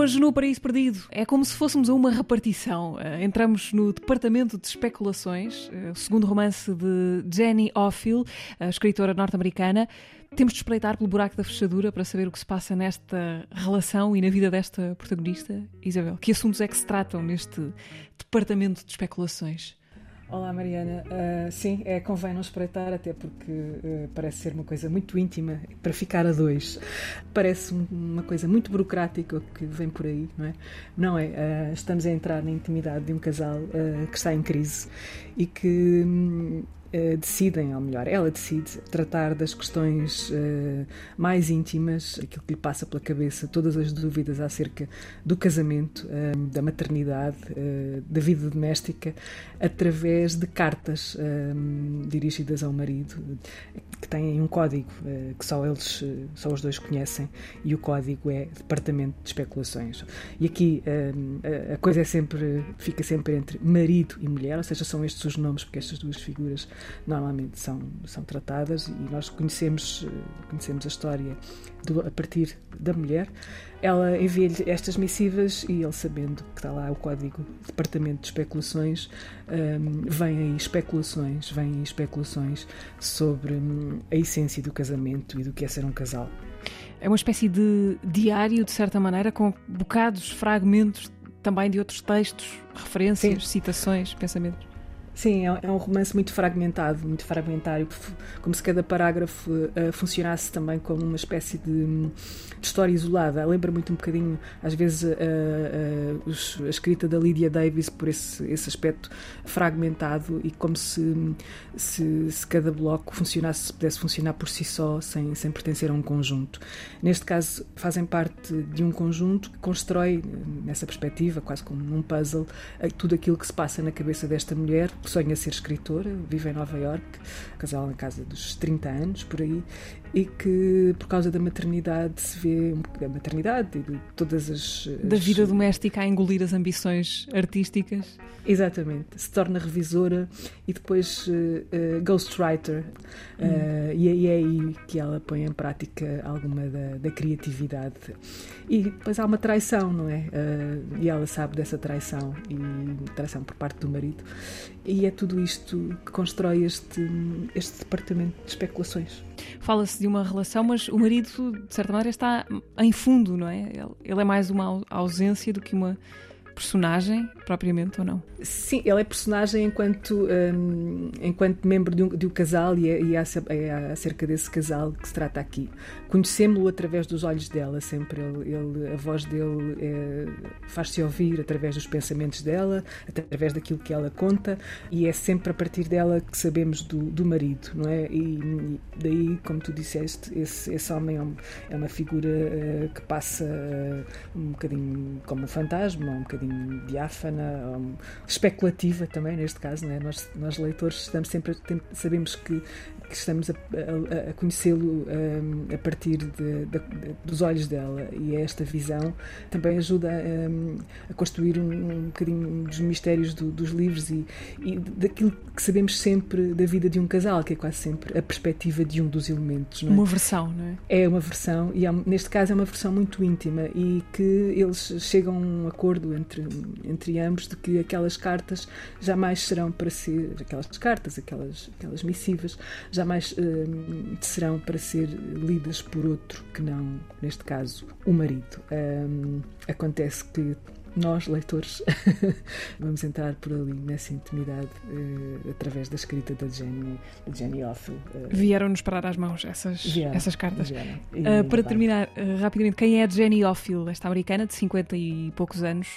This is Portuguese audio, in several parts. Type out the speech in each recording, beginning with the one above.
Hoje no Paraíso Perdido é como se fôssemos a uma repartição. Uh, entramos no Departamento de Especulações, uh, o segundo romance de Jenny Offill, a escritora norte-americana. Temos de espreitar pelo buraco da fechadura para saber o que se passa nesta relação e na vida desta protagonista, Isabel. Que assuntos é que se tratam neste Departamento de Especulações? Olá Mariana, uh, sim, é, convém não espreitar, até porque uh, parece ser uma coisa muito íntima para ficar a dois. Parece uma coisa muito burocrática que vem por aí, não é? Não é? Uh, estamos a entrar na intimidade de um casal que está em crise e que. Um, Uh, decidem, ou melhor, ela decide tratar das questões uh, mais íntimas, aquilo que lhe passa pela cabeça, todas as dúvidas acerca do casamento, uh, da maternidade, da vida doméstica, através de cartas dirigidas ao marido, que têm um código que só eles, só os dois conhecem, e o código é Departamento de Especulações. E aqui a coisa é sempre, fica sempre entre marido e mulher, ou seja, são estes os nomes, porque estas duas figuras normalmente são, são tratadas e nós conhecemos, conhecemos a história do, a partir da mulher. Ela envia-lhe estas missivas e ele, sabendo que está lá o código Departamento de Especulações, um, vem aí especulações, vem aí especulações sobre um, a essência do casamento e do que é ser um casal. É uma espécie de diário, de certa maneira, com bocados, fragmentos também de outros textos, referências, Sim. citações, pensamentos. Sim, é, é um romance muito fragmentado, muito fragmentário, como se cada parágrafo uh, funcionasse também como uma espécie de, de história isolada. Lembra muito um bocadinho, às vezes, uh, uh, os, a escrita da Lydia Davis por esse, esse aspecto fragmentado e como se, se, se, cada bloco funcionasse, pudesse funcionar por si só, sem, sem pertencer a um conjunto. Neste caso, fazem parte de um conjunto que constrói, nessa perspectiva, quase como um puzzle, tudo aquilo que se passa na cabeça desta mulher sonha ser escritora, vive em Nova York, casal na casa dos 30 anos, por aí, e que por causa da maternidade se vê da maternidade e de todas as, as da vida doméstica a engolir as ambições artísticas. Exatamente. Se torna revisora e depois uh, uh, ghostwriter. Hum. uh, e, é aí que ela põe em prática alguma da, da criatividade. E depois há uma traição não é? E ela sabe dessa traição e traição por parte do marido e é tudo isto que constrói este este departamento de especulações fala-se de uma relação, mas o marido, de certa maneira, está em fundo, não é? Ele, ele é mais uma ausência do que uma personagem, propriamente, ou não? Sim, ele é personagem enquanto, um, enquanto membro de um, de um casal e, é, e é, é, acerca desse casal que se trata aqui. Conhecemos-lo através dos olhos dela, sempre. Ele, ele a voz dele é, faz-se ouvir através dos pensamentos dela, através daquilo que ela conta, e é sempre a partir dela que sabemos do, do marido, não é? E, e daí, como tu disseste, esse, esse homem é, um, é uma figura uh, que passa uh, um bocadinho como um fantasma, um bocadinho diáfana, um, especulativa também, neste caso. É? nós, nós, leitores, estamos sempre, sabemos que, que estamos a, a, a conhecê-lo um, a partir de, de, dos olhos dela e esta visão também ajuda um, a construir um, bocadinho dos mistérios do, dos livros e, e daquilo que sabemos sempre da vida de um casal, que é quase sempre a perspectiva de um dos elementos. É? Uma versão, não é? É uma versão, e neste caso é uma versão muito íntima e que eles chegam a um acordo entre entre, entre ambos de que aquelas cartas jamais serão para ser, aquelas cartas, aquelas, aquelas missivas, jamais hum, serão para ser lidas por outro que não, neste caso, o marido. Hum, acontece que nós, leitores, vamos entrar por ali nessa intimidade uh, através da escrita da Jenny, da Jenny Offill. Uh, Vieram-nos parar às mãos essas, vieram, essas cartas. Uh, para terminar, rapidamente, quem é a Jenny Offill, esta americana de 50 e poucos anos?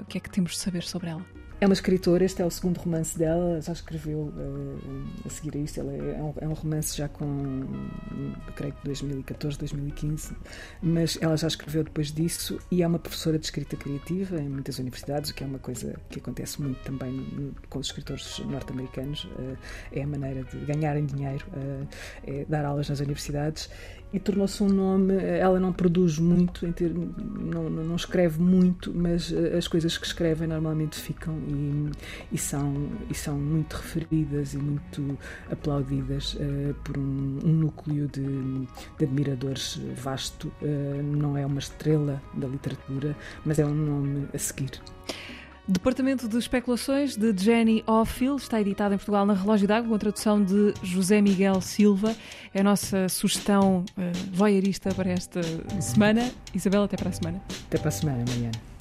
o que é que temos de saber sobre ela? É uma escritora, este é o segundo romance dela, já escreveu uh, a seguir a isto. Ela é, é, um, é, um, romance já com, creio que 2014, 2015, mas ela já escreveu depois disso e é uma professora de escrita criativa em muitas universidades, o que é uma coisa que acontece muito também com os escritores norte-americanos. Uh, é a maneira de ganharem dinheiro, uh, é dar aulas nas universidades e tornou-se um nome. Ela não produz muito, não, não, escreve muito, mas eh, as coisas que escrevem normalmente ficam e, e são, e são muito referidas e muito aplaudidas uh, por um, um núcleo de, de, admiradores vasto. Uh, não é uma estrela da literatura, mas é um nome a seguir. Departamento de Especulações de Jenny Ophil está editado em Portugal na Relógio d'Água com a tradução de José Miguel Silva. É a nossa sugestão uh, voyeurista para esta semana. Isabel, até para a semana. Até para a semana, Mariana.